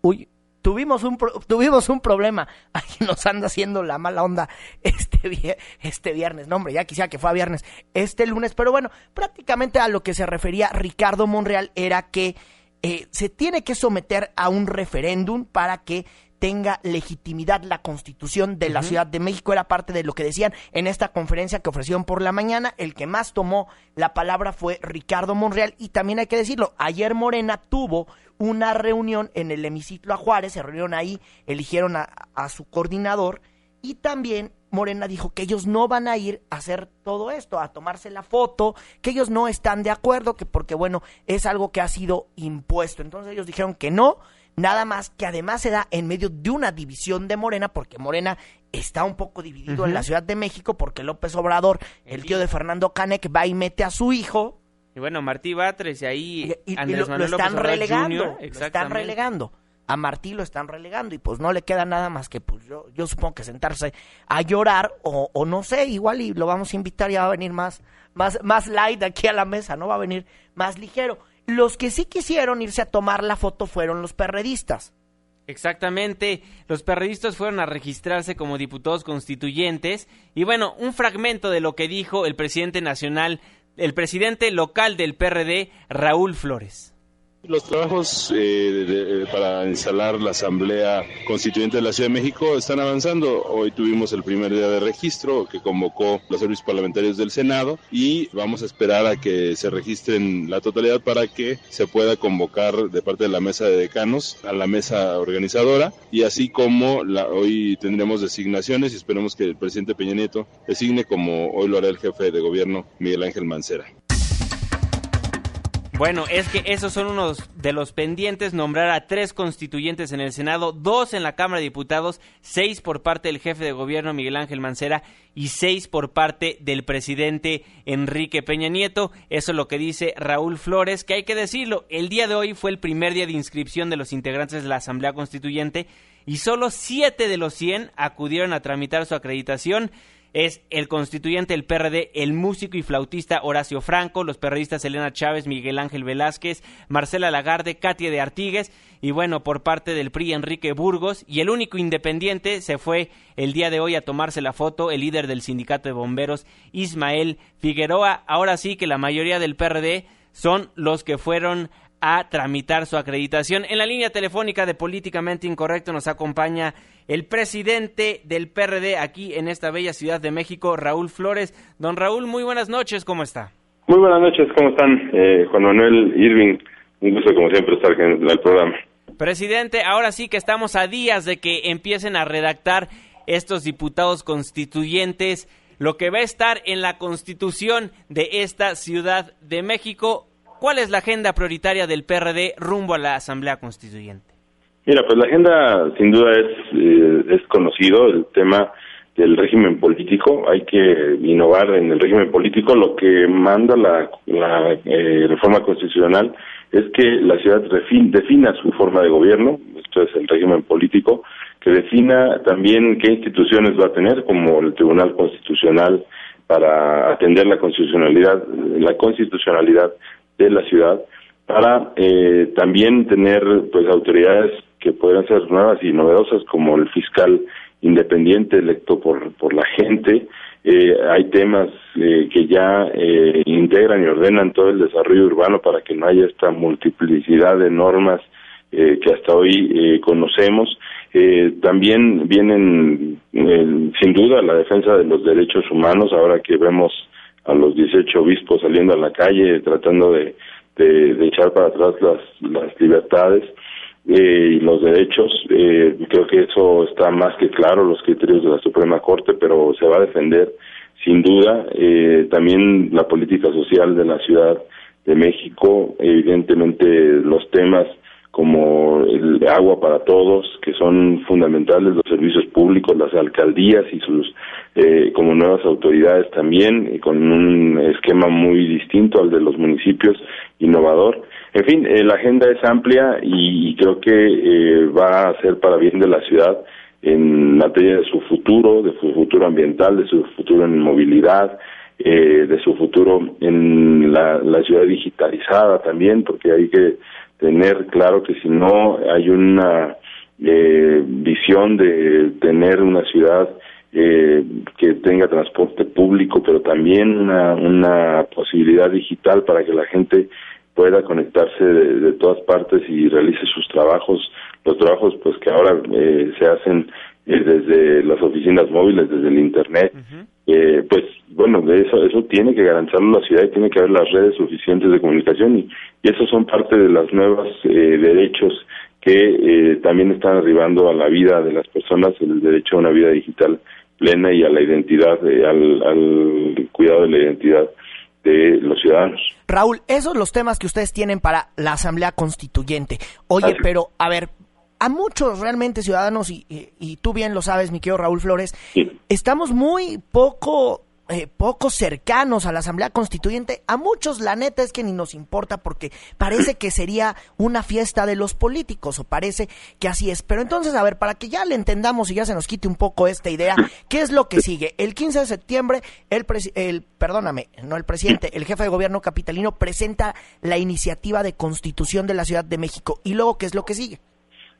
Uy, tuvimos un, tuvimos un problema. Aquí nos anda haciendo la mala onda este, este viernes. No, hombre, ya quisiera que fuera viernes. Este lunes. Pero bueno, prácticamente a lo que se refería Ricardo Monreal era que eh, se tiene que someter a un referéndum para que tenga legitimidad la constitución de la Ciudad de México. Era parte de lo que decían en esta conferencia que ofrecieron por la mañana. El que más tomó la palabra fue Ricardo Monreal. Y también hay que decirlo, ayer Morena tuvo una reunión en el hemiciclo a Juárez, se reunieron ahí, eligieron a su coordinador y también Morena dijo que ellos no van a ir a hacer todo esto, a tomarse la foto, que ellos no están de acuerdo, que porque bueno, es algo que ha sido impuesto. Entonces ellos dijeron que no, nada más que además se da en medio de una división de Morena, porque Morena está un poco dividido en la Ciudad de México, porque López Obrador, el tío de Fernando Canek, va y mete a su hijo. Y bueno, Martí Batres y ahí y, lo, están relegando, lo están relegando a Martí lo están relegando y pues no le queda nada más que pues yo, yo supongo que sentarse a llorar o, o no sé, igual y lo vamos a invitar ya va a venir más, más, más light aquí a la mesa, no va a venir más ligero. Los que sí quisieron irse a tomar la foto fueron los perredistas. Exactamente, los perredistas fueron a registrarse como diputados constituyentes y bueno, un fragmento de lo que dijo el presidente nacional, el presidente local del PRD, Raúl Flores. Los trabajos eh, para instalar la Asamblea Constituyente de la Ciudad de México están avanzando. Hoy tuvimos el primer día de registro que convocó los servicios parlamentarios del Senado y vamos a esperar a que se registren la totalidad para que se pueda convocar de parte de la mesa de decanos a la mesa organizadora y así como la, hoy tendremos designaciones y esperemos que el presidente Peña Nieto designe como hoy lo hará el jefe de gobierno Miguel Ángel Mancera. Bueno, es que esos son unos de los pendientes, nombrar a tres constituyentes en el Senado, dos en la Cámara de Diputados, seis por parte del jefe de gobierno Miguel Ángel Mancera y seis por parte del presidente Enrique Peña Nieto. Eso es lo que dice Raúl Flores, que hay que decirlo, el día de hoy fue el primer día de inscripción de los integrantes de la Asamblea Constituyente y solo siete de los cien acudieron a tramitar su acreditación es el constituyente del PRD, el músico y flautista Horacio Franco, los perredistas Elena Chávez, Miguel Ángel Velázquez, Marcela Lagarde, Katia de Artigues y bueno, por parte del PRI Enrique Burgos y el único independiente se fue el día de hoy a tomarse la foto el líder del sindicato de bomberos Ismael Figueroa. Ahora sí que la mayoría del PRD son los que fueron a tramitar su acreditación. En la línea telefónica de Políticamente Incorrecto nos acompaña el presidente del PRD aquí en esta bella ciudad de México, Raúl Flores. Don Raúl, muy buenas noches, ¿cómo está? Muy buenas noches, ¿cómo están? Eh, Juan Manuel Irving, un gusto como siempre estar en el programa. Presidente, ahora sí que estamos a días de que empiecen a redactar estos diputados constituyentes, lo que va a estar en la constitución de esta Ciudad de México. ¿Cuál es la agenda prioritaria del PRD rumbo a la Asamblea Constituyente? Mira, pues la agenda sin duda es, eh, es conocido, el tema del régimen político, hay que innovar en el régimen político, lo que manda la, la eh, reforma constitucional es que la ciudad defina su forma de gobierno, esto es el régimen político, que defina también qué instituciones va a tener, como el Tribunal Constitucional, para atender la constitucionalidad, la constitucionalidad de la ciudad, para eh, también tener pues autoridades que puedan ser nuevas y novedosas, como el fiscal independiente electo por, por la gente, eh, hay temas eh, que ya eh, integran y ordenan todo el desarrollo urbano para que no haya esta multiplicidad de normas que hasta hoy conocemos. también vienen, sin duda, la defensa de los derechos humanos, ahora que vemos a los 18 obispos saliendo a la calle tratando de, de, echar para atrás las, las libertades y los derechos. Eh, creo que eso está más que claro, los criterios de la Suprema Corte, pero se va a defender sin duda. Eh, también la política social de la Ciudad de México, evidentemente los temas como el agua para todos, que son fundamentales, los servicios públicos, las alcaldías y sus eh, como nuevas autoridades también, con un esquema muy distinto al de los municipios, innovador. En fin, eh, la agenda es amplia y creo que eh, va a ser para bien de la ciudad en materia de su futuro, de su futuro ambiental, de su futuro en movilidad, eh, de su futuro en la, ciudad digitalizada también, porque hay que tener claro que si no hay una visión de tener una ciudad que tenga transporte público, pero también una, una posibilidad digital para que la gente pueda conectarse de, todas partes y realice sus trabajos, los trabajos pues que ahora eh, se hacen eh, desde las oficinas móviles, desde el internet, eh, pues bueno, de eso eso tiene que garantizarlo la ciudad y tiene que haber las redes suficientes de comunicación y, y esos son parte de los nuevos derechos que también están arribando a la vida de las personas, el derecho a una vida digital plena y a la identidad, al, al cuidado de la identidad de los ciudadanos. Raúl, esos son los temas que ustedes tienen para la Asamblea Constituyente. Oye, pero a ver, a muchos realmente ciudadanos, y, y, tú bien lo sabes, mi querido Raúl Flores, estamos muy poco eh, poco cercanos a la Asamblea Constituyente, a muchos la neta es que ni nos importa porque parece que sería una fiesta de los políticos o parece que así es. Pero entonces, a ver, para que ya le entendamos y ya se nos quite un poco esta idea, ¿qué es lo que sigue? El 15 de septiembre, el, el perdóname, no el presidente, el jefe de gobierno capitalino presenta la iniciativa de constitución de la Ciudad de México. ¿Y luego qué es lo que sigue?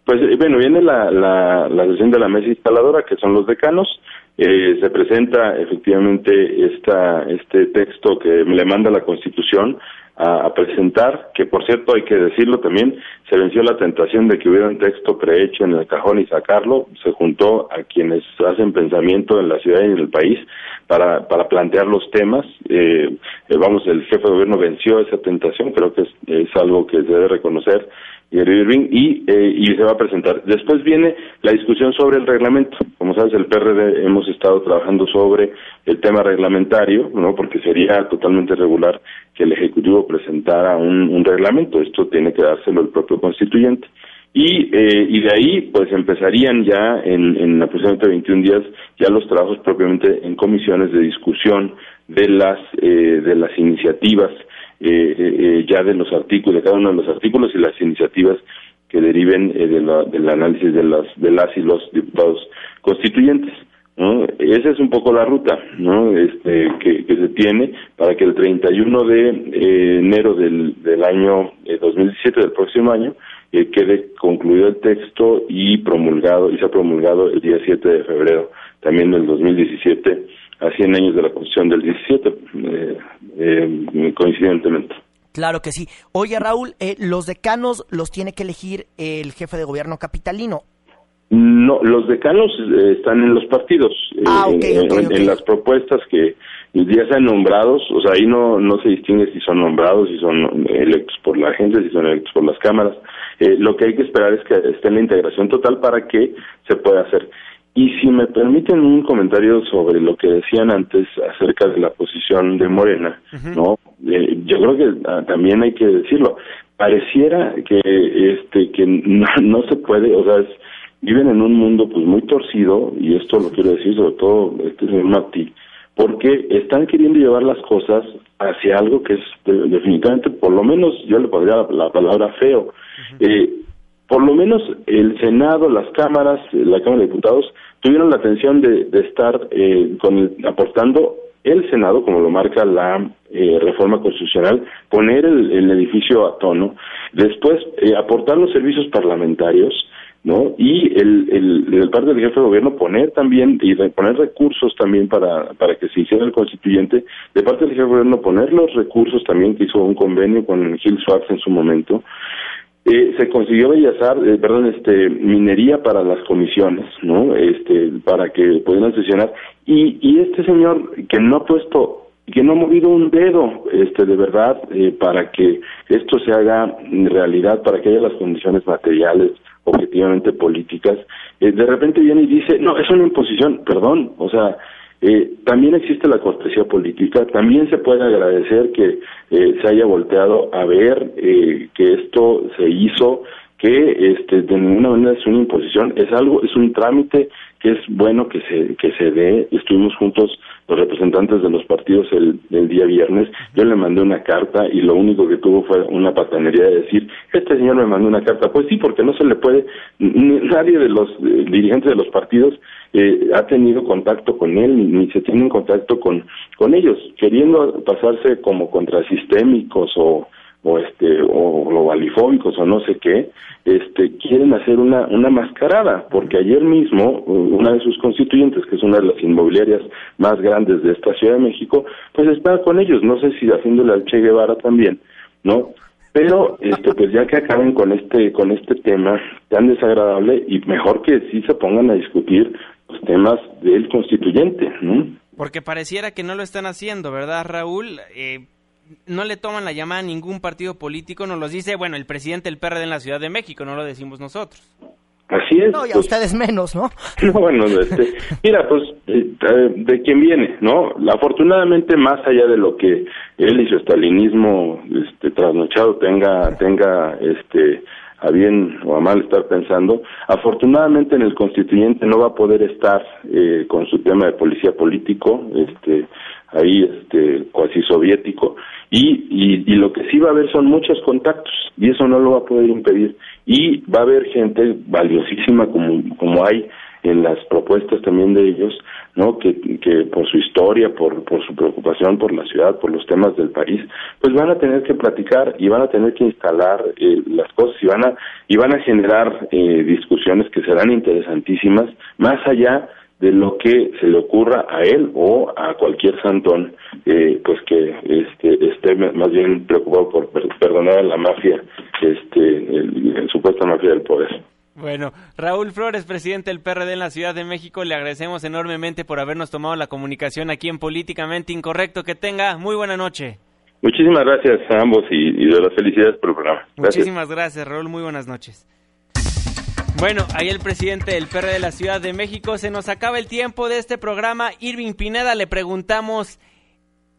Pues eh, bueno, viene la, la, la sesión de la mesa instaladora, que son los decanos, eh, se presenta efectivamente esta, este texto que le manda la Constitución a, presentar, que por cierto hay que decirlo también, se venció la tentación de que hubiera un texto prehecho en el cajón y sacarlo, se juntó a quienes hacen pensamiento en la ciudad y en el país para, para plantear los temas. Eh, eh vamos, el jefe de gobierno venció esa tentación, creo que es, es algo que se debe reconocer y, eh, y se va a presentar. Después viene la discusión sobre el reglamento. Como sabes, el PRD hemos estado trabajando sobre el tema reglamentario, ¿no? Porque sería totalmente regular que el Ejecutivo presentara un, reglamento. Esto tiene que dárselo el propio constituyente. Y, eh, y de ahí, pues empezarían ya en, en aproximadamente 21 días ya los trabajos propiamente en comisiones de discusión de las, eh, de las iniciativas eh, eh, eh, ya de los artículos, de cada uno de los artículos y las iniciativas que deriven de la, del análisis de las, de las y los diputados constituyentes. ¿No? Esa es un poco la ruta ¿no? este, que, se tiene para que el 31 de eh, enero del, del año eh, 2017, del próximo año, eh, quede concluido el texto y promulgado, y se ha promulgado el día 7 de febrero también del 2017, a 100 años de la Constitución del 17, eh, eh, coincidentemente. Claro que sí. Oye, Raúl, eh, los decanos los tiene que elegir el jefe de gobierno capitalino. No, los decanos eh, están en los partidos, eh, Ah, en, las propuestas que ya sean nombrados, o sea, ahí no, no se distingue si son nombrados, si son electos por la gente, si son electos por las cámaras. Eh, lo que hay que esperar es que esté en la integración total para que se pueda hacer. Y si me permiten un comentario sobre lo que decían antes acerca de la posición de Morena, ¿no? Eh, yo creo que ah, también hay que decirlo. Pareciera que este que no, no se puede, o sea, es- viven en un mundo pues muy torcido y esto lo quiero decir sobre todo este señor Martí, porque están queriendo llevar las cosas hacia algo que es de- definitivamente, por lo menos yo le pondría la, la palabra feo. Eh, por lo menos el Senado, las cámaras, eh, la Cámara de Diputados tuvieron la atención de, de estar eh, con el- aportando el Senado, como lo marca la eh, reforma constitucional, poner el, el edificio a tono, después eh, aportar los servicios parlamentarios, ¿no? Y el, el, el parte del jefe de gobierno poner también y poner recursos también para, para que se hiciera el constituyente, de parte del jefe de gobierno poner los recursos también que hizo un convenio con Gil Schwartz en su momento, eh, se consiguió Bellas Artes, eh, perdón, este, minería para las comisiones, ¿no? Este, para que pudieran sesionar. Y, y este señor que no ha puesto, que no ha movido un dedo, este, de verdad, eh, para que esto se haga realidad, para que haya las condiciones materiales, objetivamente políticas, eh, de repente viene y dice, no, es una imposición, perdón, o sea, eh, también existe la cortesía política, también se puede agradecer que eh, se haya volteado a ver eh, que esto se hizo, que este, de ninguna manera es una imposición, es algo, es un trámite es bueno que se que se dé. Estuvimos juntos los representantes de los partidos el, día viernes. Yo le mandé una carta y lo único que tuvo fue una patanería de decir, este señor me mandó una carta. Pues sí, porque no se le puede, nadie de los dirigentes de los partidos eh, ha tenido contacto con él ni, se tiene en contacto con con ellos, queriendo pasarse como contrasistémicos o o este o globalifóbicos o no sé qué, este quieren hacer una una mascarada, porque ayer mismo una de sus constituyentes, que es una de las inmobiliarias más grandes de esta Ciudad de México, pues está con ellos, no sé si haciéndole al Che Guevara también, ¿no? Pero este pues ya que acaben con este con este tema tan desagradable y mejor que sí se pongan a discutir los temas del constituyente, ¿no? Porque pareciera que no lo están haciendo, ¿verdad, Raúl? Eh, no le toman la llamada a ningún partido político, nos los dice, bueno, el presidente del PRD en la Ciudad de México, no lo decimos nosotros. Así es. No, y a pues, ustedes menos, ¿no? No, bueno, este, mira, pues eh, eh, de quién viene, ¿no? Afortunadamente, más allá de lo que él y su estalinismo este, trasnochado tenga, tenga este, a bien o a mal estar pensando, afortunadamente en el constituyente no va a poder estar eh, con su tema de policía político, este, ahí este, cuasi soviético, y, y, lo que sí va a haber son muchos contactos, y eso no lo va a poder impedir, y va a haber gente valiosísima como, como hay en las propuestas también de ellos, ¿no? Que, que por su historia, por, por su preocupación por la ciudad, por los temas del país, pues van a tener que platicar y van a tener que instalar eh, las cosas y van a y van a generar eh, discusiones que serán interesantísimas, más allá de lo que se le ocurra a él o a cualquier santón, eh, pues que este, esté más bien preocupado por per- perdonar a la mafia, este, el, el supuesta mafia del poder. Bueno, Raúl Flores, presidente del PRD en la Ciudad de México, le agradecemos enormemente por habernos tomado la comunicación aquí en Políticamente Incorrecto. Que tenga muy buena noche. Muchísimas gracias a ambos y, y de las felicidades por el programa. Gracias. Muchísimas gracias, Raúl. Muy buenas noches. Bueno, ahí el presidente del PRD de la Ciudad de México. Se nos acaba el tiempo de este programa. Irving Pineda, le preguntamos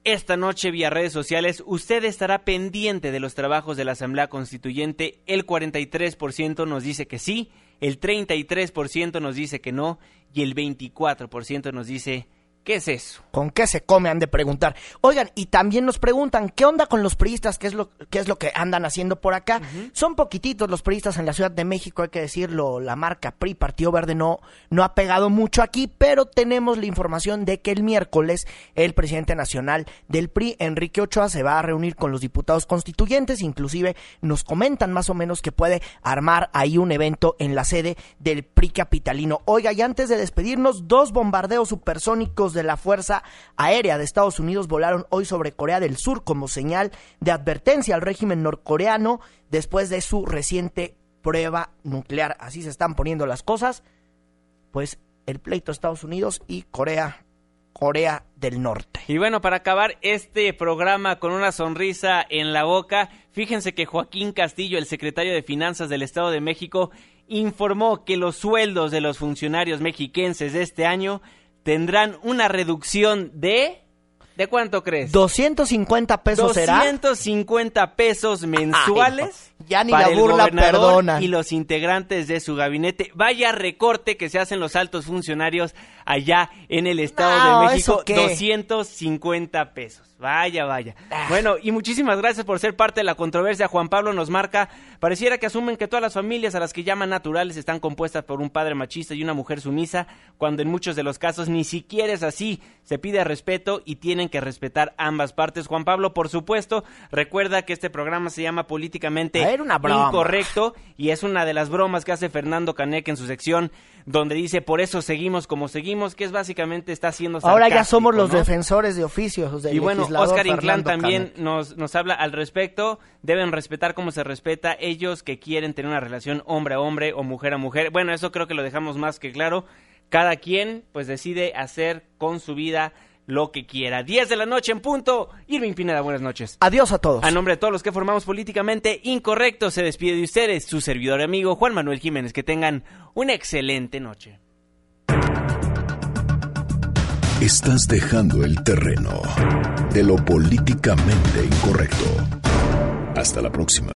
esta noche vía redes sociales, ¿usted estará pendiente de los trabajos de la Asamblea Constituyente? El 43% nos dice que sí, el 33% nos dice que no y el 24% nos dice ¿Qué es eso? ¿Con qué se come? Han de preguntar. Oigan, y también nos preguntan, ¿qué onda con los priistas? ¿Qué es lo, qué es lo que andan haciendo por acá? Son poquititos los priistas en la Ciudad de México, hay que decirlo. La marca PRI, Partido Verde, no, no ha pegado mucho aquí, pero tenemos la información de que el miércoles el presidente nacional del PRI, Enrique Ochoa, se va a reunir con los diputados constituyentes. Inclusive nos comentan más o menos que puede armar ahí un evento en la sede del PRI capitalino. Oiga, y antes de despedirnos, dos bombardeos supersónicos de la Fuerza Aérea de Estados Unidos volaron hoy sobre Corea del Sur como señal de advertencia al régimen norcoreano después de su reciente prueba nuclear. Así se están poniendo las cosas. Pues el pleito Estados Unidos y Corea, Corea del Norte. Y bueno, para acabar este programa con una sonrisa en la boca, fíjense que Joaquín Castillo, el secretario de Finanzas del Estado de México, informó que los sueldos de los funcionarios mexiquenses de este año tendrán una reducción de... ¿De cuánto crees? 250 pesos será. 250 pesos mensuales. Ay, no. Ya ni para la burla perdona. Y los integrantes de su gabinete. Vaya recorte que se hacen los altos funcionarios allá en el Estado No, de México. ¿eso qué? 250 pesos. Vaya, vaya. Bueno, y muchísimas gracias por ser parte de la controversia. Juan Pablo nos marca, pareciera que asumen que todas las familias a las que llaman naturales están compuestas por un padre machista y una mujer sumisa, cuando en muchos de los casos ni siquiera es así. Se pide respeto y tienen que respetar ambas partes. Juan Pablo, por supuesto, recuerda que este programa se llama Políticamente Ah. Incorrecto y es una de las bromas que hace Fernando Canek en su sección donde dice por eso seguimos como seguimos, que es básicamente está haciendo Ahora ya somos los ¿no? defensores de oficios Y bueno, Oscar Inclán también nos, nos habla al respecto. Deben respetar como se respeta ellos que quieren tener una relación hombre a hombre o mujer a mujer. Bueno, eso creo que lo dejamos más que claro. Cada quien pues decide hacer con su vida lo que quiera. 10 de la noche en punto. Irving Pineda, buenas noches. Adiós a todos. A nombre de todos los que formamos políticamente incorrecto, se despide de ustedes su servidor y amigo Juan Manuel Jiménez. Que tengan una excelente noche. Estás dejando el terreno de lo políticamente incorrecto. Hasta la próxima.